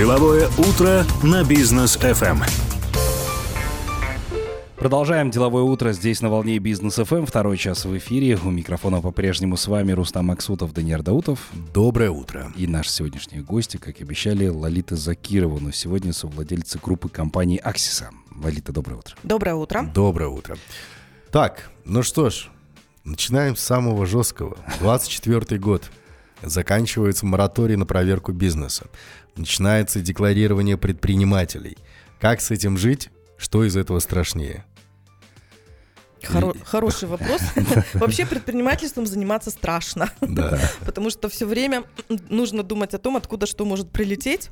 Деловое утро на бизнес FM. Продолжаем деловое утро здесь на волне бизнес FM. Второй час в эфире. У микрофона по-прежнему с вами Рустам Максутов, Даниил Даутов. Доброе утро. И наши сегодняшние гости, как и обещали, Лолита Закирова. Но сегодня совладельцы группы компании Аксиса. Лолита, доброе утро. Доброе утро. Доброе утро. Так, ну что ж, начинаем с самого жесткого. 24 год. Заканчивается мораторий на проверку бизнеса. Начинается декларирование предпринимателей. Как с этим жить? Что из этого страшнее? Хоро- хороший вопрос. Вообще предпринимательством заниматься страшно. Да. Потому что все время нужно думать о том, откуда что может прилететь.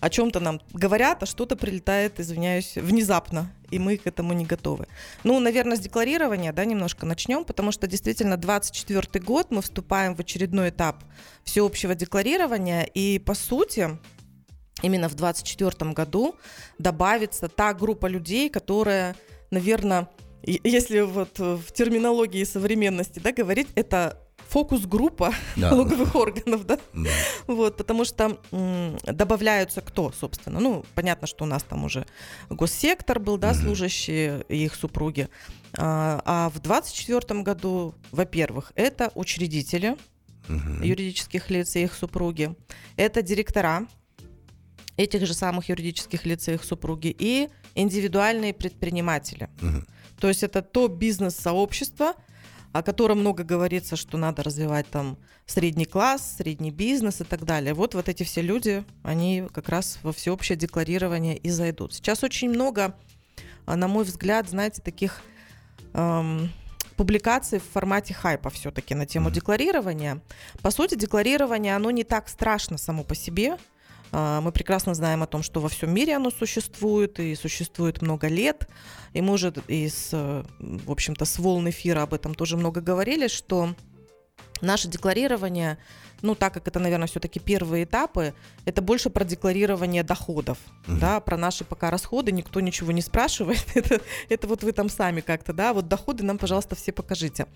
О чем-то нам говорят, а что-то прилетает, извиняюсь, внезапно. И мы к этому не готовы. Ну, наверное, с декларирования, да, немножко начнем, потому что действительно 24 год мы вступаем в очередной этап всеобщего декларирования. И по сути, именно в 2024 году добавится та группа людей, которая, наверное, если вот в терминологии современности да, говорить, это фокус-группа да. налоговых органов, да? да. Вот, потому что м, добавляются кто, собственно? Ну, понятно, что у нас там уже госсектор был, да, угу. служащие и их супруги. А, а в 2024 году, во-первых, это учредители угу. юридических лиц и их супруги, это директора этих же самых юридических лиц и их супруги и индивидуальные предприниматели. Угу. То есть это то бизнес-сообщество, о котором много говорится, что надо развивать там средний класс, средний бизнес и так далее. Вот вот эти все люди, они как раз во всеобщее декларирование и зайдут. Сейчас очень много, а, на мой взгляд, знаете, таких эм, публикаций в формате хайпа все-таки на тему mm-hmm. декларирования. По сути, декларирование, оно не так страшно само по себе, мы прекрасно знаем о том, что во всем мире оно существует и существует много лет. И мы уже из, в общем-то, с волн эфира об этом тоже много говорили, что наше декларирование, ну, так как это, наверное, все-таки первые этапы, это больше про декларирование доходов, uh-huh. да, про наши пока расходы никто ничего не спрашивает, это, это вот вы там сами как-то, да, вот доходы нам, пожалуйста, все покажите.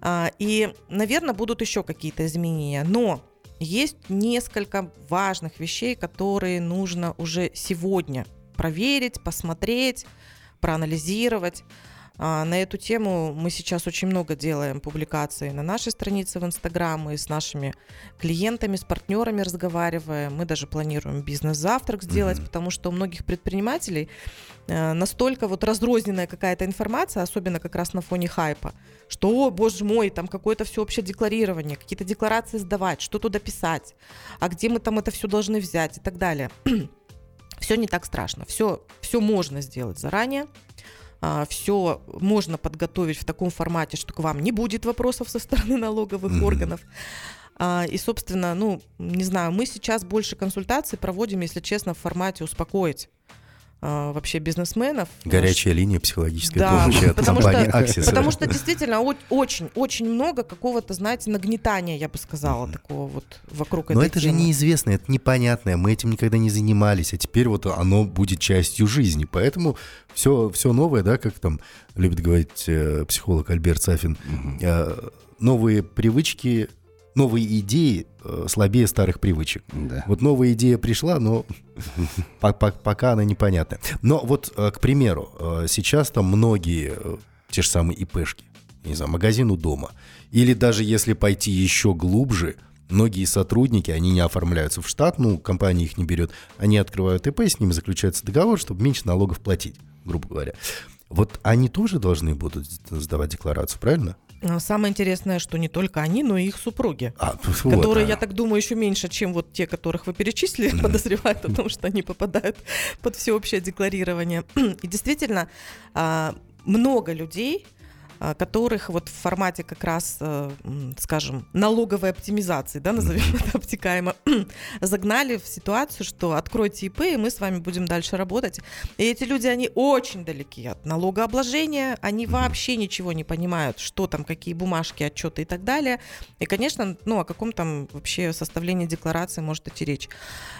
А, и, наверное, будут еще какие-то изменения, но есть несколько важных вещей, которые нужно уже сегодня проверить, посмотреть, проанализировать. А, на эту тему мы сейчас очень много делаем публикаций на нашей странице в Инстаграм и с нашими клиентами, с партнерами разговариваем. Мы даже планируем бизнес-завтрак сделать, mm-hmm. потому что у многих предпринимателей э, настолько вот разрозненная какая-то информация, особенно как раз на фоне хайпа, что, о, боже мой, там какое-то всеобщее декларирование, какие-то декларации сдавать, что туда писать, а где мы там это все должны взять и так далее. все не так страшно, все, все можно сделать заранее а, все можно подготовить в таком формате, что к вам не будет вопросов со стороны налоговых mm-hmm. органов. А, и, собственно, ну, не знаю, мы сейчас больше консультаций проводим, если честно, в формате успокоить а, вообще бизнесменов. Горячая линия психологической да, помощи от потому компании что, Axis. Потому что действительно очень-очень много какого-то, знаете, нагнетания, я бы сказала, mm-hmm. такого вот вокруг Но этой это темы. же неизвестно, это непонятное, мы этим никогда не занимались, а теперь вот оно будет частью жизни. Поэтому все, все новое, да, как там любит говорить э, психолог Альберт Сафин, mm-hmm. э, новые привычки новые идеи э, слабее старых привычек. Да. Вот новая идея пришла, но пока она непонятна. Но вот, э, к примеру, э, сейчас там многие, те же самые ИПшки, не знаю, магазин у дома, или даже если пойти еще глубже, многие сотрудники, они не оформляются в штат, ну, компания их не берет, они открывают ИП, с ними заключается договор, чтобы меньше налогов платить, грубо говоря. Вот они тоже должны будут сдавать декларацию, правильно? Самое интересное, что не только они, но и их супруги, а, вот, которые, а. я так думаю, еще меньше, чем вот те, которых вы перечислили, mm-hmm. подозревают о том, что они попадают под всеобщее декларирование. И действительно, а, много людей которых вот в формате как раз, э, скажем, налоговой оптимизации, да, назовем это обтекаемо, загнали в ситуацию, что откройте ИП, и мы с вами будем дальше работать. И эти люди, они очень далеки от налогообложения, они вообще ничего не понимают, что там, какие бумажки, отчеты и так далее. И, конечно, ну, о каком там вообще составлении декларации может идти речь.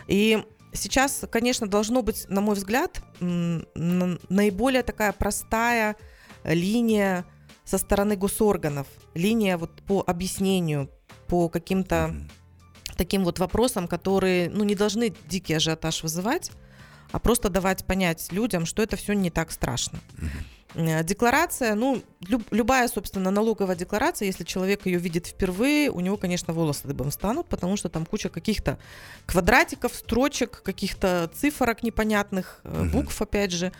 И сейчас, конечно, должно быть, на мой взгляд, наиболее такая простая линия со стороны госорганов, линия вот по объяснению, по каким-то таким вот вопросам, которые ну, не должны дикий ажиотаж вызывать, а просто давать понять людям, что это все не так страшно. Э, Декларация, ну, люб- любая, собственно, налоговая декларация, если человек ее видит впервые, у него, конечно, волосы дыбом станут, потому что там куча каких-то квадратиков, строчек, каких-то цифрок непонятных, э, букв, опять же.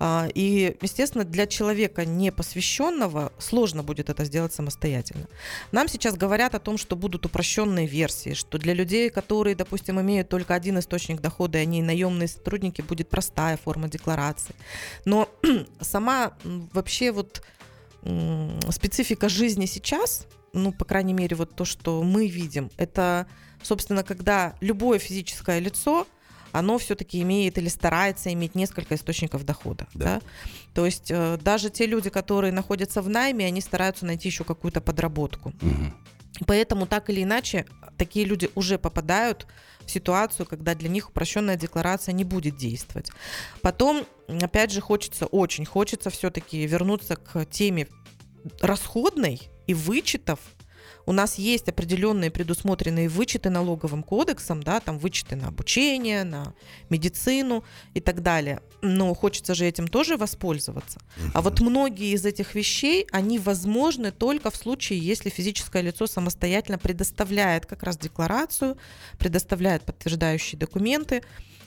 А, И, естественно, для человека не посвященного сложно будет это сделать самостоятельно. Нам сейчас говорят о том, что будут упрощенные версии, что для людей, которые, допустим, имеют только один источник дохода, и они наемные сотрудники, будет простая форма декларации. Но сама вообще вот специфика жизни сейчас, ну, по крайней мере, вот то, что мы видим, это, собственно, когда любое физическое лицо оно все-таки имеет или старается иметь несколько источников дохода. Да. Да. То есть э, даже те люди, которые находятся в найме, они стараются найти еще какую-то подработку. Мгм. Поэтому так или иначе такие люди уже попадают в ситуацию, когда для них упрощенная декларация не будет действовать. Потом, опять же, хочется, очень хочется все-таки вернуться к теме расходной и вычетов. У нас есть определенные предусмотренные вычеты налоговым кодексом, да, там вычеты на обучение, на медицину и так далее. Но хочется же этим тоже воспользоваться. А вот многие из этих вещей, они возможны только в случае, если физическое лицо самостоятельно предоставляет как раз декларацию, предоставляет подтверждающие документы,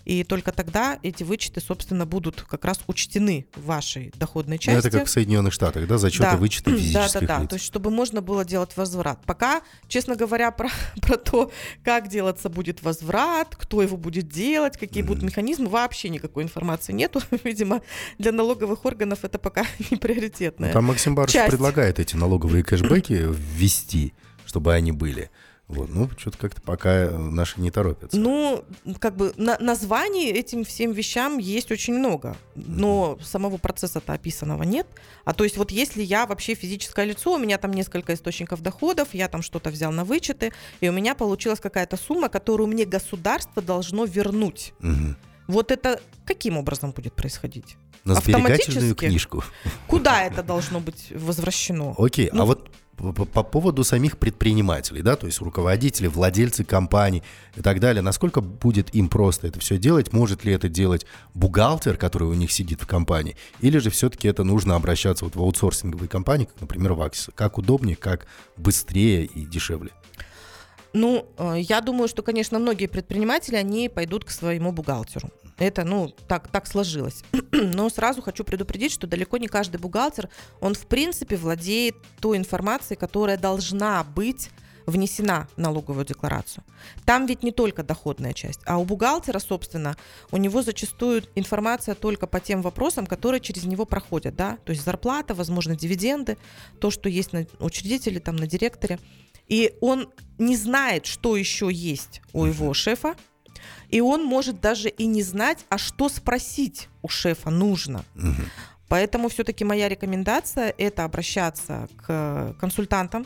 и только тогда эти вычеты, собственно, будут как раз учтены в вашей доходной Ну, части. это как в Соединенных Штатах, да, зачеты Да. вычеты Да, физических да, да. лиц. То есть, чтобы можно было делать возврат. Пока, честно говоря, про, про то, как делаться будет возврат, кто его будет делать, какие будут механизмы, вообще никакой информации нету. Видимо, для налоговых органов это пока не приоритетное. Там Максим часть. предлагает эти налоговые кэшбэки ввести, чтобы они были. Вот, ну, что-то как-то пока э, наши не торопятся. Ну, как бы на- названий этим всем вещам есть очень много, но самого процесса-то описанного нет. А то есть вот если я вообще физическое лицо, у меня там несколько источников доходов, я там что-то взял на вычеты, и у меня получилась какая-то сумма, которую мне государство должно вернуть. Мгм. Вот это каким образом будет происходить? На сберегательную книжку. Куда это должно быть возвращено? Окей, Ну, а вот по, по- по поводу самих предпринимателей, да, то есть руководители, владельцы компаний и так далее, насколько будет им просто это все делать? Может ли это делать бухгалтер, который у них сидит в компании? Или же все-таки это нужно обращаться вот в аутсорсинговые компании, как, например, в Аксис? Как удобнее, как быстрее и дешевле? Ну, э, я думаю, что, конечно, многие предприниматели, они пойдут к своему бухгалтеру. Это, ну, так, так сложилось. Но сразу хочу предупредить, что далеко не каждый бухгалтер, он, в принципе, владеет той информацией, которая должна быть внесена в налоговую декларацию. Там ведь не только доходная часть, а у бухгалтера, собственно, у него зачастую информация только по тем вопросам, которые через него проходят, да, то есть зарплата, возможно, дивиденды, то, что есть на учредителе, там, на директоре. И он не знает, что еще есть у его шефа, и он может даже и не знать, а что спросить у шефа нужно. Мгм. Поэтому все-таки моя рекомендация это обращаться к консультантам.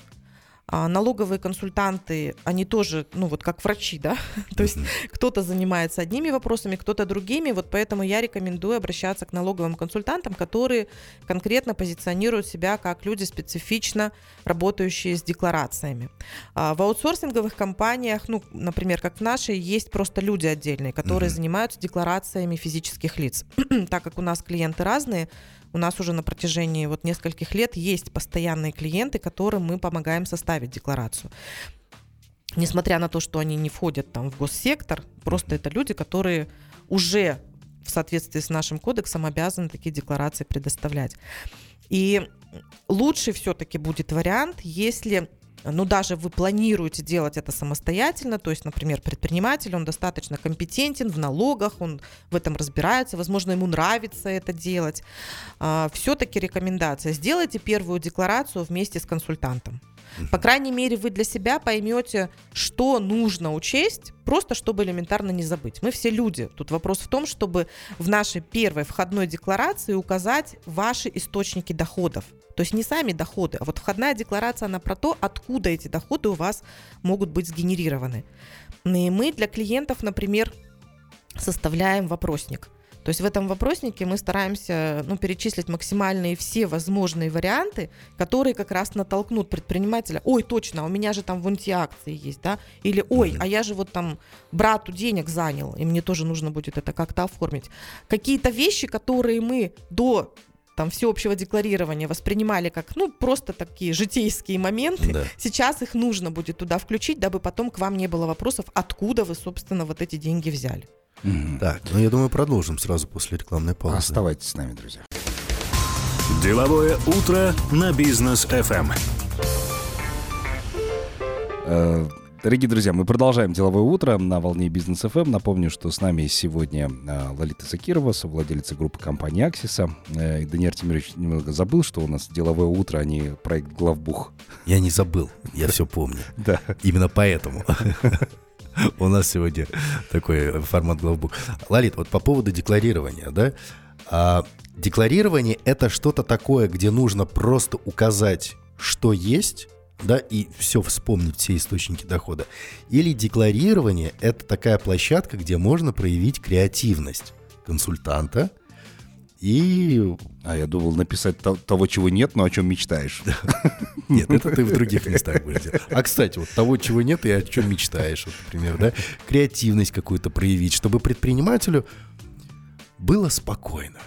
А, Налоговые консультанты, они тоже, ну вот как врачи, да, то есть кто-то занимается одними вопросами, кто-то другими, вот поэтому я рекомендую обращаться к налоговым консультантам, которые конкретно позиционируют себя как люди специфично работающие с декларациями. А В аутсорсинговых компаниях, ну, например, как в нашей, есть просто люди отдельные, которые занимаются декларациями физических лиц. так как у нас клиенты разные, у нас уже на протяжении вот нескольких лет есть постоянные клиенты, которым мы помогаем составить декларацию. Несмотря на то, что они не входят там в госсектор, просто это люди, которые уже в соответствии с нашим кодексом обязаны такие декларации предоставлять. И лучший все-таки будет вариант, если ну, даже вы планируете делать это самостоятельно, то есть, например, предприниматель, он достаточно компетентен в налогах, он в этом разбирается, возможно, ему нравится это делать. Все-таки рекомендация, сделайте первую декларацию вместе с консультантом. По крайней мере, вы для себя поймете, что нужно учесть, просто чтобы элементарно не забыть. Мы все люди. Тут вопрос в том, чтобы в нашей первой входной декларации указать ваши источники доходов. То есть не сами доходы, а вот входная декларация, она про то, откуда эти доходы у вас могут быть сгенерированы. И мы для клиентов, например, составляем вопросник. То есть в этом вопроснике мы стараемся ну, перечислить максимальные все возможные варианты, которые как раз натолкнут предпринимателя. Ой, точно, а у меня же там вон те акции есть, да? Или ой, а я же вот там брату денег занял, и мне тоже нужно будет это как-то оформить. Какие-то вещи, которые мы до там всеобщего декларирования воспринимали как, ну, просто такие житейские моменты. Да. Сейчас их нужно будет туда включить, дабы потом к вам не было вопросов, откуда вы, собственно, вот эти деньги взяли. Мгм. Так, ну я думаю, продолжим сразу после рекламной паузы. Оставайтесь с нами, друзья. Деловое утро на бизнес FM. Дорогие друзья, мы продолжаем деловое утро на волне бизнес ФМ. Напомню, что с нами сегодня э, Лолита Закирова, совладелица группы компании Аксиса. Э, И Даниил Тимирович немного забыл, что у нас деловое утро, а не проект Главбух. Я не забыл, я все помню. Да. Именно поэтому. У нас сегодня такой формат главбук. Лолит, вот по поводу декларирования, да? А, декларирование – это что-то такое, где нужно просто указать, что есть, да, и все вспомнить, все источники дохода. Или декларирование – это такая площадка, где можно проявить креативность консультанта и А я думал написать то- того, чего нет, но о чем мечтаешь. Нет, это ты в других местах будешь делать. А, кстати, вот того, чего нет, и о чем мечтаешь, вот, например, да? Креативность какую-то проявить, чтобы предпринимателю было спокойно.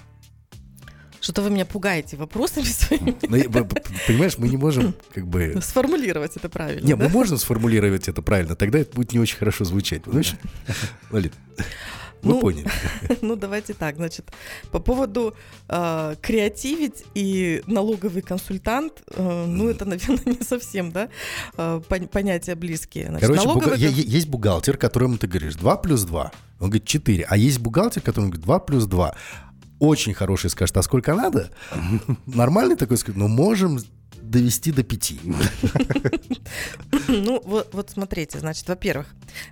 Что-то вы меня пугаете вопросами своими. Б- понимаешь, мы не можем как бы... Сформулировать это правильно. Не, да? мы можем сформулировать это правильно, тогда это будет не очень хорошо звучать. Понимаешь? Лолит, вы Ну, поняли. Ну, давайте так, значит, по поводу э, креативить и налоговый консультант, э, ну, это, наверное, не совсем, да, э, пон- понятия близкие. Значит, Короче, налоговый буга- есть бухгалтер, которому ты говоришь 2 плюс 2. Он говорит 4. А есть бухгалтер, который говорит 2 плюс 2. Очень хороший скажет, а сколько надо? Нормальный такой скажет, ну можем довести до 5. Ну, вот, вот смотрите, значит, во-первых,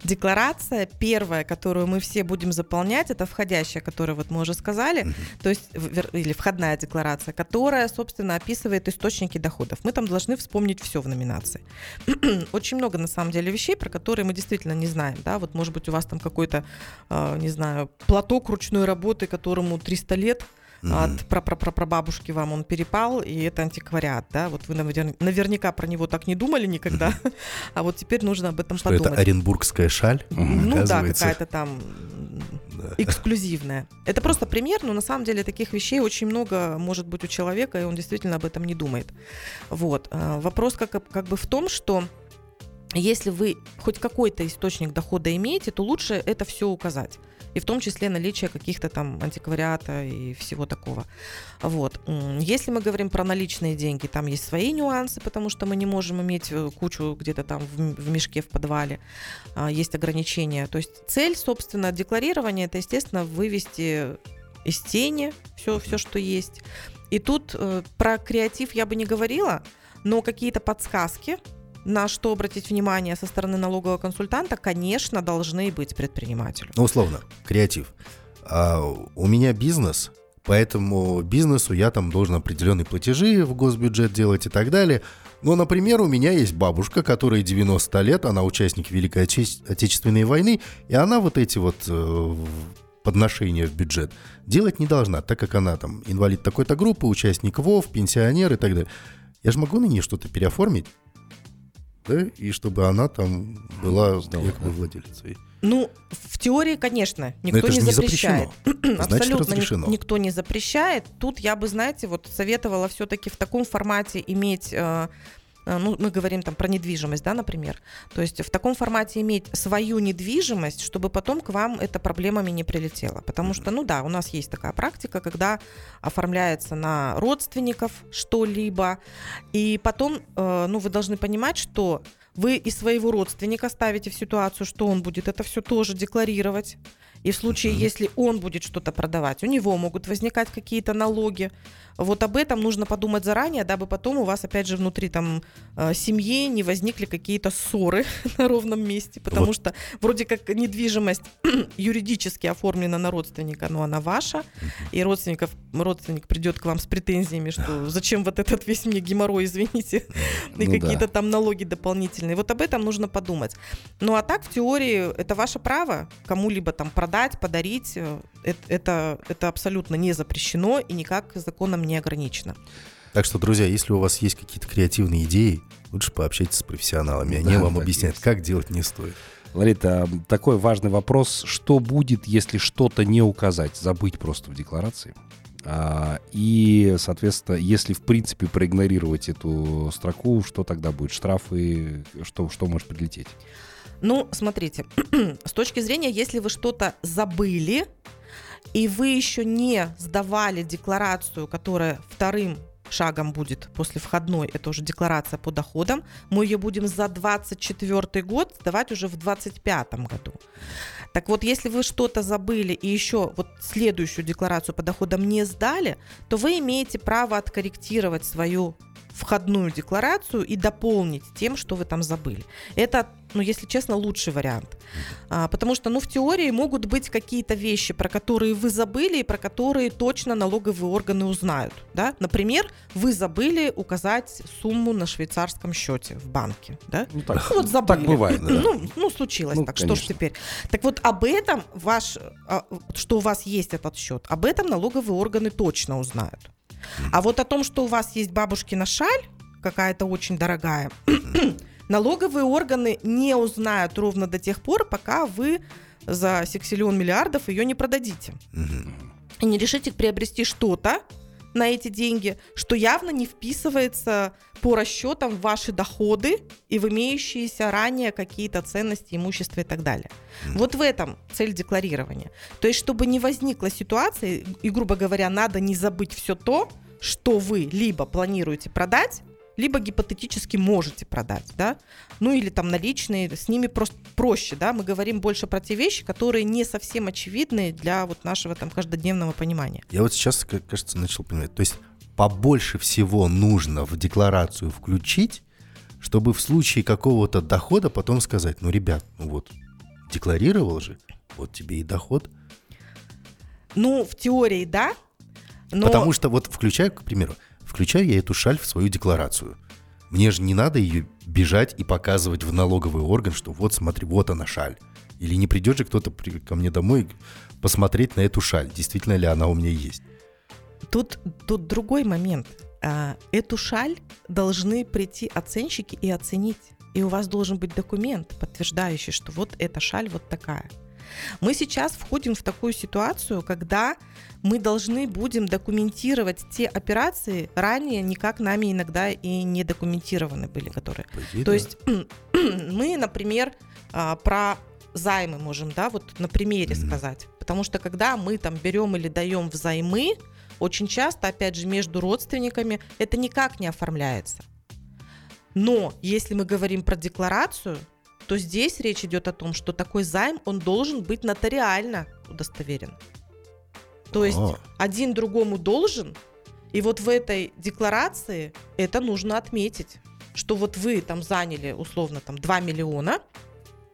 декларация первая, которую мы все будем заполнять, это входящая, которую вот мы уже сказали, то есть, или входная декларация, которая, собственно, описывает источники доходов. Мы там должны вспомнить все в номинации. Очень много, на самом деле, вещей, про которые мы действительно не знаем, да, вот, может быть, у вас там какой-то, э, не знаю, платок ручной работы, которому 300 лет, от прапрапрапрабабушки вам он перепал, и это антиквариат, да, вот вы навер- наверняка про него так не думали никогда, а вот теперь нужно об этом Что это подумать. оренбургская шаль? Ну да, какая-то там эксклюзивная. Это просто пример, но на самом деле таких вещей очень много может быть у человека, и он действительно об этом не думает. Вот. А, Вопрос как, как бы в том, что если вы хоть какой-то источник дохода имеете, то лучше это все указать. И в том числе наличие каких-то там антиквариата и всего такого. Вот. Если мы говорим про наличные деньги, там есть свои нюансы, потому что мы не можем иметь э, кучу где-то там в мешке в подвале. А, Есть ограничения. То есть цель, собственно, декларирования, это, естественно, вывести из тени все, все что есть. И тут э, про креатив я бы не говорила, но какие-то подсказки, на что обратить внимание со стороны налогового консультанта, конечно, должны быть предпринимателю. Ну, условно, креатив. А, у меня бизнес, поэтому бизнесу я там должен определенные платежи в госбюджет делать и так далее. Но, например, у меня есть бабушка, которой 90 лет, она участник Великой Отече- Отечественной войны, и она вот эти вот э, подношения в бюджет делать не должна, так как она там инвалид такой-то группы, участник ВОВ, пенсионер и так далее. Я же могу на нее что-то переоформить, да, и чтобы она там была Здорово, якобы да. владелицей. Ну, в теории, конечно, Но никто это не не запрещает. Значит, Абсолютно разрешено. никто не запрещает. Тут я бы, знаете, вот советовала все-таки в таком формате иметь, э, ну, мы говорим там про недвижимость, да, например. То есть в таком формате иметь свою недвижимость, чтобы потом к вам это проблемами не прилетело. Потому что, ну да, у нас есть такая практика, когда оформляется на родственников что-либо, и потом, э, ну, вы должны понимать, что вы и своего родственника ставите в ситуацию, что он будет это все тоже декларировать. И в случае, если он будет что-то продавать, у него могут возникать какие-то налоги. Вот об этом нужно подумать заранее, дабы потом у вас, опять же, внутри там э, семьи не возникли какие-то ссоры на ровном месте, потому Вот. что вроде как недвижимость юридически оформлена на родственника, но она ваша, и родственников, родственник придет к вам с претензиями, что зачем вот этот весь мне геморрой, извините, и Ну да. какие-то там налоги дополнительные. Вот об этом нужно подумать. Ну а так, в теории, это ваше право кому-либо там продать продать, подарить, э, э- это, это абсолютно не запрещено и никак законом не ограничено. Так что, друзья, если у вас есть какие-то креативные идеи, лучше пообщайтесь с профессионалами. Они Да, вам так объяснят, есть. как делать не стоит. Ларита, такой важный вопрос. Что будет, если что-то не указать, забыть просто в декларации? А, и, соответственно, если, в принципе, проигнорировать эту строку, что тогда будет? Штрафы? Что, что может прилететь? Ну, смотрите, с точки зрения, если вы что-то забыли, и вы еще не сдавали декларацию, которая вторым шагом будет после входной, это уже декларация по доходам, мы ее будем за 24 год сдавать уже в 25 году. Так вот, если вы что-то забыли и еще вот следующую декларацию по доходам не сдали, то вы имеете право откорректировать свою входную декларацию и дополнить тем, что вы там забыли. Это, ну, если честно, лучший вариант. А, потому что, ну, в теории могут быть какие-то вещи, про которые вы забыли и про которые точно налоговые органы узнают. Да? Например, вы забыли указать сумму на швейцарском счете в банке. Да? Ну, так, Ну, вот забыли. так бывает, да. Ну, ну, случилось Ну, так. Что ж конечно. теперь? Так вот, об этом ваш, а, что у вас есть этот счет, об этом налоговые органы точно узнают. А вот о том, что у вас есть бабушкина шаль, какая-то очень дорогая, налоговые органы не узнают ровно до тех пор, пока вы за сексиллион миллиардов ее не продадите. И не решите приобрести что-то на эти деньги, что явно не вписывается по расчетам в ваши доходы и в имеющиеся ранее какие-то ценности, имущества и так далее. Вот в этом цель декларирования. То есть, чтобы не возникла ситуация, и, грубо говоря, надо не забыть все то, что вы либо планируете продать, либо гипотетически можете продать, да, ну или там наличные, с ними просто проще, да, мы говорим больше про те вещи, которые не совсем очевидны для вот нашего там каждодневного понимания. Я вот сейчас, кажется, начал понимать. То есть побольше всего нужно в декларацию включить, чтобы в случае какого-то дохода потом сказать, ну, ребят, ну вот, декларировал же, вот тебе и доход. Ну, в теории, да, но... Потому что вот включаю, к примеру, включаю я эту шаль в свою декларацию. Мне же не надо ее бежать и показывать в налоговый орган, что вот смотри, вот она шаль. Или не придет же кто-то ко мне домой посмотреть на эту шаль, действительно ли она у меня есть. Тут, тут другой момент. А, Эту шаль должны прийти оценщики и оценить. И у вас должен быть документ, подтверждающий, что вот эта шаль вот такая. Мы сейчас входим в такую ситуацию, когда мы должны будем документировать те операции, ранее никак нами иногда и не документированы были, которые По идее, то да. есть мы, например, а, про займы можем, да, вот на примере Мгм. сказать. Потому что когда мы там берем или даем взаймы, очень часто, опять же, между родственниками это никак не оформляется. Но если мы говорим про декларацию, то здесь речь идет о том, что такой займ, он должен быть нотариально удостоверен. То есть А. один другому должен, и вот в этой декларации это нужно отметить, что вот вы там заняли условно там 2 миллиона,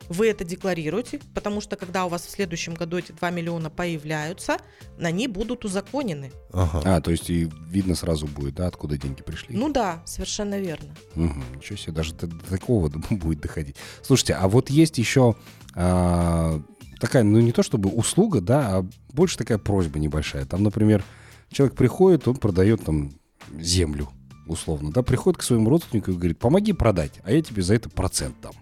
вы это декларируете, потому что когда у вас в следующем году эти 2 миллиона появляются, они будут узаконены. Ага. А, то есть и видно сразу будет, да, откуда деньги пришли. Ну да, совершенно верно. Мгм, ничего себе, даже до, до такого будет доходить. Слушайте, а вот есть еще а, такая, ну не то чтобы услуга, да, а больше такая просьба небольшая. Там, например, человек приходит, он продает там землю, условно, да, приходит к своему родственнику и говорит, помоги продать, а я тебе за это процент дам.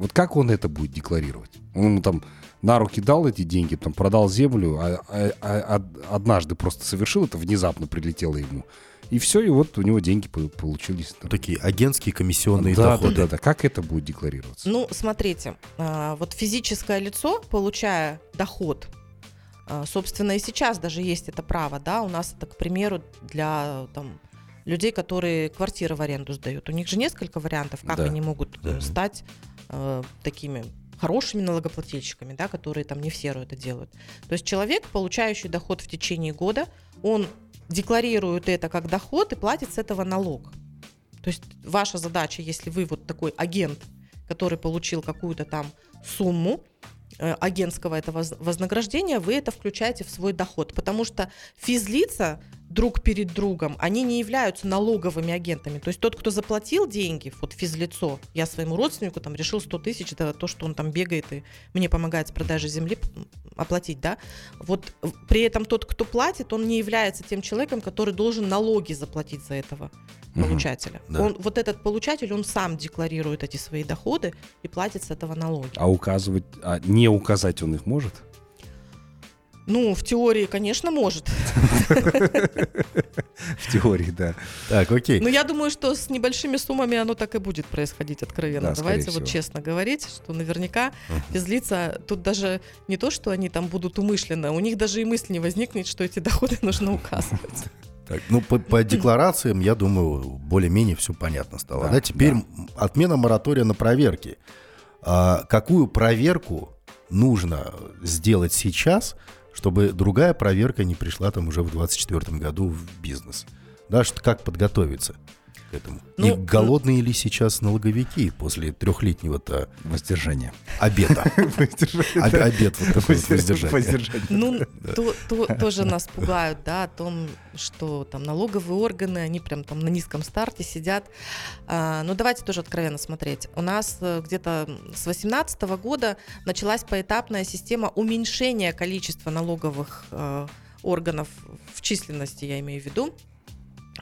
Вот как он это будет декларировать? Он ему там на руки дал эти деньги, там продал землю, а, а- а- од- однажды просто совершил это, внезапно прилетело ему. И все, и вот у него деньги по- получились. Ну, такие агентские комиссионные да, доходы. да, да, да. Как это будет декларироваться? Ну, смотрите, а, вот физическое лицо, получая доход, а, собственно, и сейчас даже есть это право, да, у нас это, к примеру, для там, людей, которые квартиры в аренду сдают. У них же несколько вариантов, как Да. они могут э, Мгм. стать э, такими хорошими налогоплательщиками, да, которые там не в серую это делают. То есть человек, получающий доход в течение года, он декларирует это как доход и платит с этого налог. То есть ваша задача, если вы вот такой агент, который получил какую-то там сумму э, агентского этого воз- вознаграждения, вы это включаете в свой доход. Потому что физлица друг перед другом, они не являются налоговыми агентами. То есть тот, кто заплатил деньги, вот физлицо, я своему родственнику там решил 100 тысяч, да, то, что он там бегает и мне помогает с продажей земли, оплатить, да, вот при этом тот, кто платит, он не является тем человеком, который должен налоги заплатить за этого получателя. да. Он, вот этот получатель, он сам декларирует эти свои доходы и платит с этого налоги. А указывать, а не указать он их может? Ну, в теории, конечно, может. В теории, да. Так, окей. Но я думаю, что с небольшими суммами оно так и будет происходить откровенно. Да, Давайте вот всего. честно говорить, что наверняка физлица, тут даже не то, что они там будут умышленно, у них даже и мысли не возникнет, что эти доходы нужно указывать. Так, ну, по, по декларациям, я думаю, более-менее все понятно стало. Да, Да, Теперь да. отмена моратория на проверки. А, какую проверку нужно сделать сейчас, чтобы другая проверка не пришла там уже в 2024 году в бизнес? Да, что, как подготовиться к этому? Ну, И голодные ли сейчас налоговики после трехлетнего-то Воздержание. обеда? Об- Обед вот воздержания. Ну, то, то- тоже нас пугают, да, о том, что там налоговые органы, они прям там на низком старте сидят. А, ну, давайте тоже откровенно смотреть. У нас э, где-то с 2018 года началась поэтапная система уменьшения количества налоговых э, органов в численности, я имею в виду.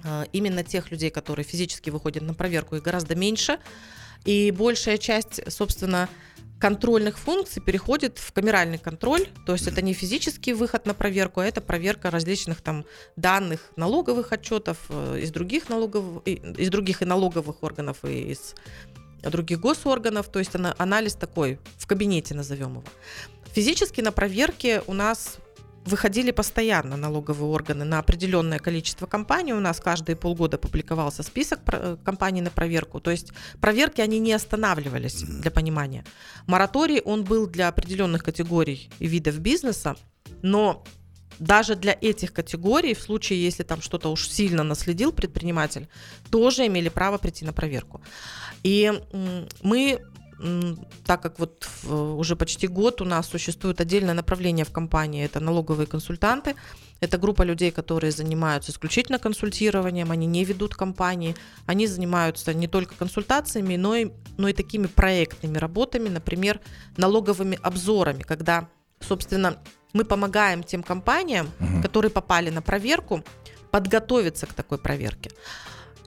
А, Именно тех людей, которые физически выходят на проверку, их гораздо меньше. И большая часть, собственно, контрольных функций переходит в камеральный контроль, то есть это не физический выход на проверку, а это проверка различных там данных налоговых отчетов э, из других налоговых, из других и налоговых органов и из других госорганов, то есть ана- анализ такой в кабинете назовем его. Физически на проверке у нас выходили постоянно налоговые органы на определенное количество компаний. У нас каждые полгода публиковался список э, компаний на проверку. То есть проверки, они не останавливались, для понимания. Мораторий, он был для определенных категорий и видов бизнеса, но даже для этих категорий, в случае, если там что-то уж сильно наследил предприниматель, тоже имели право прийти на проверку. И мы, так как вот в- уже почти год у нас существует отдельное направление в компании, это налоговые консультанты, это группа людей, которые занимаются исключительно консультированием, они не ведут компании, они занимаются не только консультациями, но и, но и такими проектными работами, например, налоговыми обзорами, когда, собственно, мы помогаем тем компаниям, Мгм. которые попали на проверку, подготовиться к такой проверке.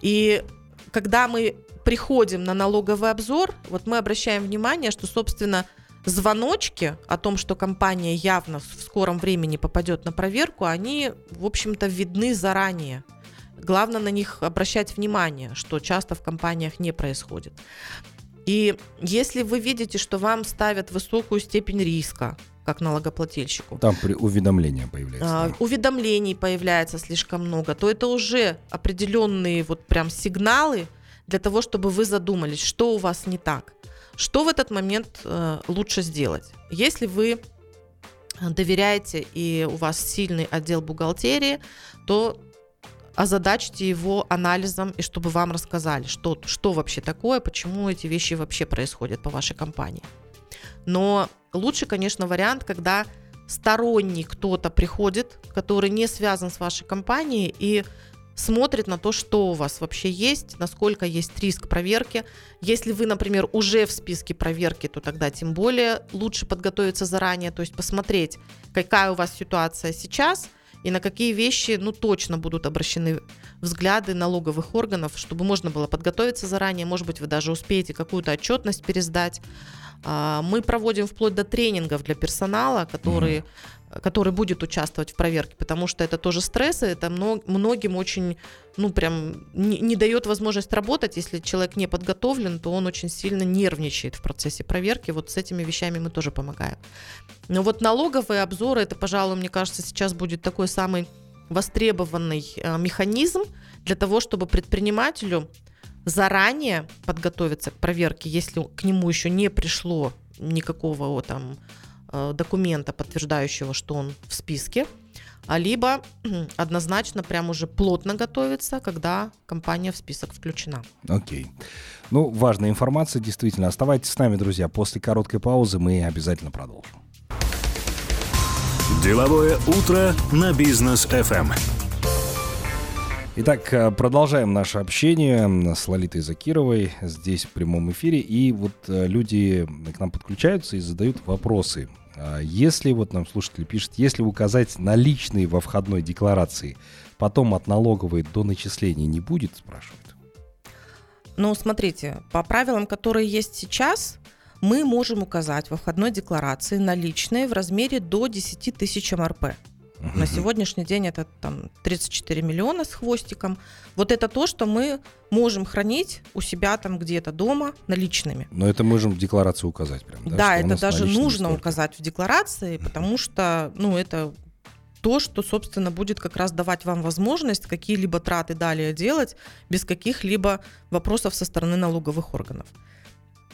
И когда мы приходим на налоговый обзор, вот мы обращаем внимание, что, собственно, звоночки о том, что компания явно в скором времени попадет на проверку, они, в общем-то, видны заранее. Главное на них обращать внимание, что часто в компаниях не происходит. И если вы видите, что вам ставят высокую степень риска, как налогоплательщику, Там при уведомление появляется. а, да. уведомлений появляется слишком много, то это уже определенные вот прям сигналы для того, чтобы вы задумались, что у вас не так. Что в этот момент э, лучше сделать? Если вы доверяете и у вас сильный отдел бухгалтерии, то озадачьте его анализом и чтобы вам рассказали, что, что вообще такое, почему эти вещи вообще происходят по вашей компании. Но лучше, конечно, вариант, когда сторонний кто-то приходит, который не связан с вашей компанией и смотрит на то, что у вас вообще есть, насколько есть риск проверки. Если вы, например, уже в списке проверки, то тогда тем более лучше подготовиться заранее, то есть посмотреть, какая у вас ситуация сейчас и на какие вещи, ну, точно будут обращены взгляды налоговых органов, чтобы можно было подготовиться заранее, может быть, вы даже успеете какую-то отчетность пересдать. А, Мы проводим вплоть до тренингов для персонала, который, который будет участвовать в проверке, потому что это тоже стрессы, это мно- многим очень, ну, прям не, не дает возможность работать. Если человек не подготовлен, то он очень сильно нервничает в процессе проверки. Вот с этими вещами мы тоже помогаем. Но вот налоговые обзоры, это, пожалуй, мне кажется, сейчас будет такой самый востребованный э, механизм для того, чтобы предпринимателю заранее подготовиться к проверке, если к нему еще не пришло никакого там документа, подтверждающего, что он в списке, а либо однозначно прям уже плотно готовиться, когда компания в список включена. Окей. Ну, важная информация, действительно. Оставайтесь с нами, друзья. После короткой паузы мы обязательно продолжим. Деловое утро на бизнес FM. Итак, э, продолжаем наше общение с Лолитой Закировой здесь в прямом эфире. И вот э, люди к нам подключаются и задают вопросы. А Если, вот нам слушатель пишет, если указать наличные во входной декларации, потом от налоговой до начисления не будет, спрашивают. Ну, смотрите, по правилам, которые есть сейчас, мы можем указать во входной декларации наличные в размере до 10 тысяч МРП. На сегодняшний день это там 34 миллиона с хвостиком. Вот это то, что мы можем хранить у себя там где-то дома наличными. Но это можем в декларации указать прям, да? Да, это даже нужно столько. указать в декларации, потому что, ну, это то, что, собственно, будет как раз давать вам возможность какие-либо траты далее делать без каких-либо вопросов со стороны налоговых органов.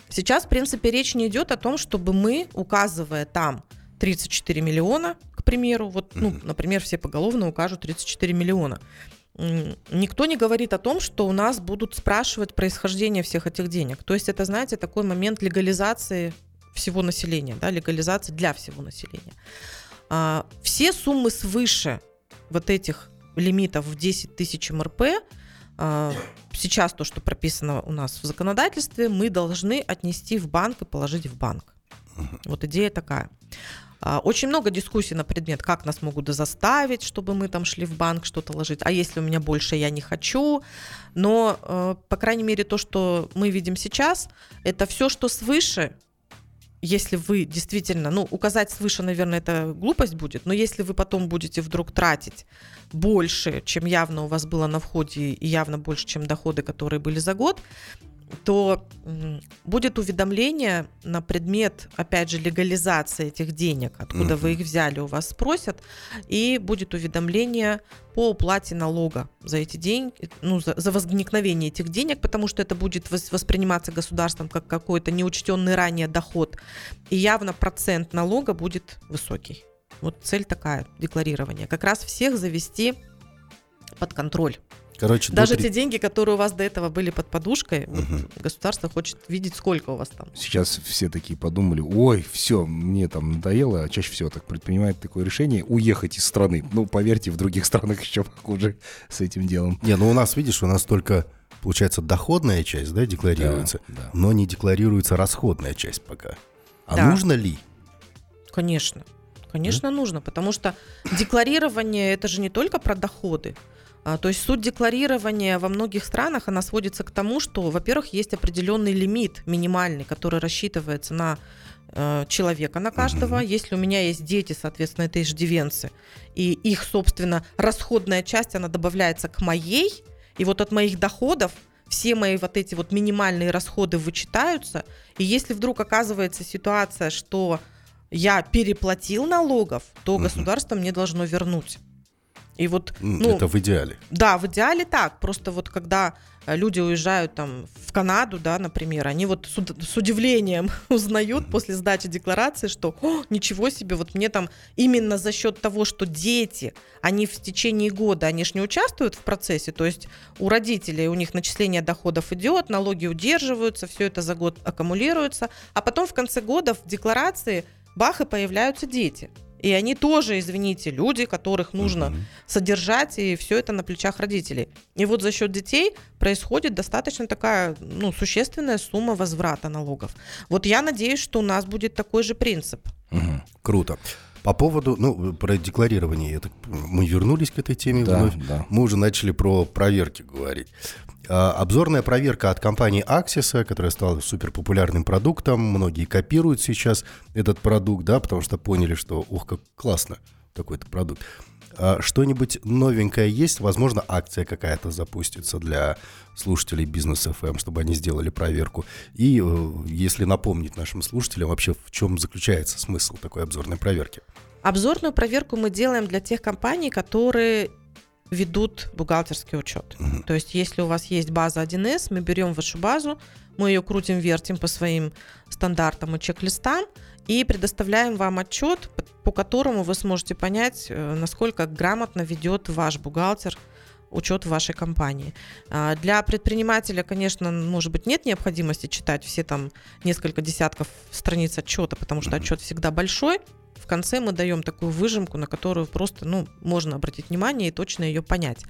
Сейчас, в принципе, речь не идет о том, чтобы мы, указывая там 34 миллиона, примеру, вот, ну, например, все поголовно укажут 34 миллиона. Никто не говорит о том, что у нас будут спрашивать происхождение всех этих денег. То есть это, знаете, такой момент легализации всего населения, да, легализации для всего населения. А, все суммы свыше вот этих лимитов в 10 тысяч МРП, а, сейчас то, что прописано у нас в законодательстве, мы должны отнести в банк и положить в банк. Вот идея такая. А, Очень много дискуссий на предмет, как нас могут заставить, чтобы мы там шли в банк что-то ложить. А если у меня больше, я не хочу. Но, э, по крайней мере, то, что мы видим сейчас, это все, что свыше, если вы действительно, ну, указать свыше, наверное, это глупость будет, но если вы потом будете вдруг тратить больше, чем явно у вас было на входе, и явно больше, чем доходы, которые были за год, то будет уведомление на предмет, опять же, легализации этих денег, откуда вы их взяли, у вас спросят, и будет уведомление по уплате налога за эти деньги, ну, за, за возникновение этих денег, потому что это будет вос- восприниматься государством как какой-то неучтенный ранее доход, и явно процент налога будет высокий. Вот цель такая, декларирование. Как раз всех завести под контроль. Короче, до Даже три- те деньги, которые у вас до этого были под подушкой, вот Мгм. государство хочет видеть, сколько у вас там. Сейчас все такие подумали, ой, все, мне там надоело, а чаще всего так предпринимают такое решение, уехать из страны. Ну, поверьте, в других странах еще хуже с этим делом. Не, ну у нас, видишь, у нас только, получается, доходная часть, да, декларируется, Да, да. но не декларируется расходная часть пока. А Да. нужно ли? Конечно. Конечно, нужно, потому что декларирование это же не только про доходы. А, то есть суть декларирования во многих странах, она сводится к тому, что, во-первых, есть определенный лимит минимальный, который рассчитывается на э, человека, на каждого. Если у меня есть дети, соответственно, это иждивенцы, и их, собственно, расходная часть, она добавляется к моей, и вот от моих доходов все мои вот эти вот минимальные расходы вычитаются, и если вдруг оказывается ситуация, что я переплатил налогов, то Мгм. государство мне должно вернуть. И вот, ну, Это в идеале. да, в идеале так. Просто вот когда э, люди уезжают там в Канаду, да, например, они вот с, с удивлением узнают после сдачи декларации, что «О, ничего себе, вот мне там именно за счет того, что дети, они в течение года, они же не участвуют в процессе, то есть у родителей у них начисление доходов идет, налоги удерживаются, все это за год аккумулируется, а потом в конце года в декларации бах и появляются дети. И они тоже, извините, люди, которых нужно Мгм. содержать, и все это на плечах родителей. И вот за счет детей происходит достаточно такая, ну, существенная сумма возврата налогов. Вот я надеюсь, что у нас будет такой же принцип. Мгм. Круто. По поводу, ну, про декларирование, понимаю, мы вернулись к этой теме Да, вновь. да. Мы уже начали про проверки говорить. А, Обзорная проверка от компании Axis, которая стала супер популярным продуктом. Многие копируют сейчас этот продукт, да, потому что поняли, что, ух, как классно такой-то продукт. А Что-нибудь новенькое есть? Возможно, акция какая-то запустится для слушателей бизнес FM, чтобы они сделали проверку. И э, если напомнить нашим слушателям вообще, в чем заключается смысл такой обзорной проверки. Обзорную проверку мы делаем для тех компаний, которые ведут бухгалтерский учет. Мгм. То есть, если у вас есть база 1С, мы берем вашу базу, мы ее крутим, вертим по своим стандартам и чек-листам и предоставляем вам отчет, по которому вы сможете понять, э, насколько грамотно ведет ваш бухгалтер учет в вашей компании. А, Для предпринимателя, конечно, может быть, нет необходимости читать все там несколько десятков страниц отчета, потому что отчет всегда большой, в конце мы даем такую выжимку, на которую просто, ну, можно обратить внимание и точно ее понять.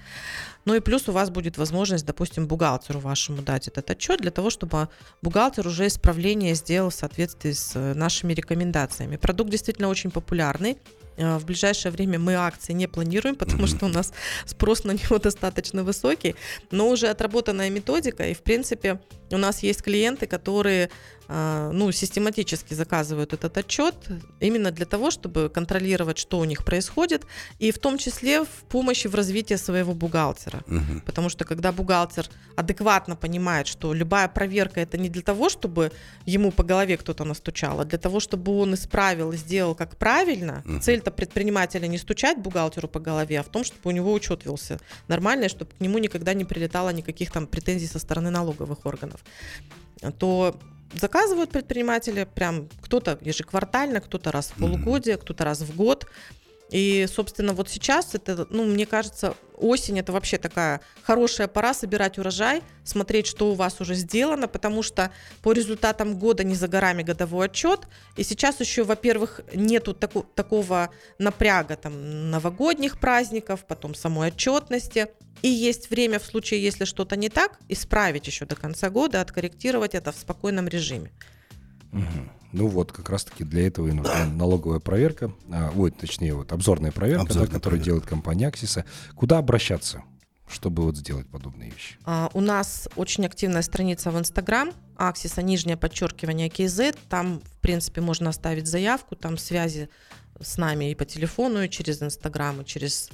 Ну и плюс у вас будет возможность, допустим, бухгалтеру вашему дать этот отчет для того, чтобы бухгалтер уже исправление сделал в соответствии с э, нашими рекомендациями. Продукт действительно очень популярный. Э, в ближайшее время мы акции не планируем, потому что у нас спрос на него достаточно высокий, но уже отработанная методика, и в принципе у нас есть клиенты, которые ну, систематически заказывают этот отчет именно для того, чтобы контролировать, что у них происходит, и в том числе в помощи в развитии своего бухгалтера. Угу. Потому что когда бухгалтер адекватно понимает, что любая проверка это не для того, чтобы ему по голове кто-то настучал, а для того, чтобы он исправил и сделал как правильно. Угу. Цель-то предпринимателя не стучать бухгалтеру по голове, а в том, чтобы у него учет велся нормально, чтобы к нему никогда не прилетало никаких там претензий со стороны налоговых органов то заказывают предприниматели прям кто-то ежеквартально, кто-то раз в полугодие, кто-то раз в год. И, собственно, вот сейчас это, ну, мне кажется, осень это вообще такая хорошая пора собирать урожай, смотреть, что у вас уже сделано, потому что по результатам года не за горами годовой отчет. И сейчас еще, во-первых, нету таку, такого напряга там новогодних праздников, потом самой отчетности. И есть время в случае, если что-то не так, исправить еще до конца года, откорректировать это в спокойном режиме. Угу. Ну вот, как раз-таки для этого и нужна налоговая проверка, а, ой, точнее, вот обзорная проверка, обзорная да, которую проверка. делает компания Аксиса. Куда обращаться? чтобы вот сделать подобные вещи? А, у нас очень активная страница в Инстаграм, Аксиса, нижнее подчеркивание КЗ. Там, в принципе, можно оставить заявку, там связи с нами и по телефону, и через Инстаграм, и через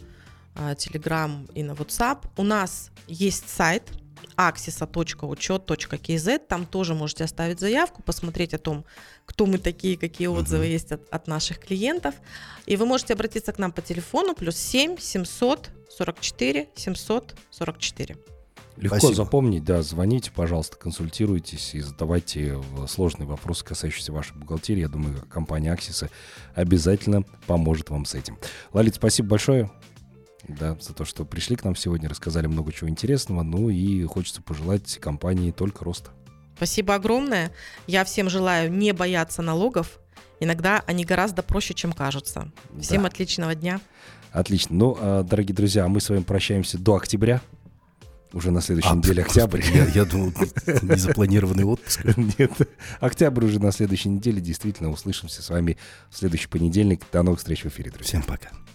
Телеграм и на WhatsApp. У нас есть сайт axisa.учет.kz. Там тоже можете оставить заявку, посмотреть о том, кто мы такие, какие отзывы uh-huh. есть от, от наших клиентов. И вы можете обратиться к нам по телефону плюс 7 744 744. Легко Спасибо. запомнить, да, звоните, пожалуйста, консультируйтесь и задавайте э, сложные вопросы, касающиеся вашей бухгалтерии. Я думаю, компания Аксиса обязательно поможет вам с этим. Лалит, спасибо большое да, за то, что пришли к нам сегодня, рассказали много чего интересного. Ну и хочется пожелать компании только роста. Спасибо огромное. Я всем желаю не бояться налогов. Иногда они гораздо проще, чем кажутся. Всем да. отличного дня. Отлично. Ну, а, дорогие друзья, мы с вами прощаемся до октября. Уже на следующей а, неделе октябрь. Я, я думал, незапланированный отпуск. Нет, октябрь уже на следующей неделе. Действительно, услышимся с вами в следующий понедельник. До новых встреч в эфире, друзья. Всем пока.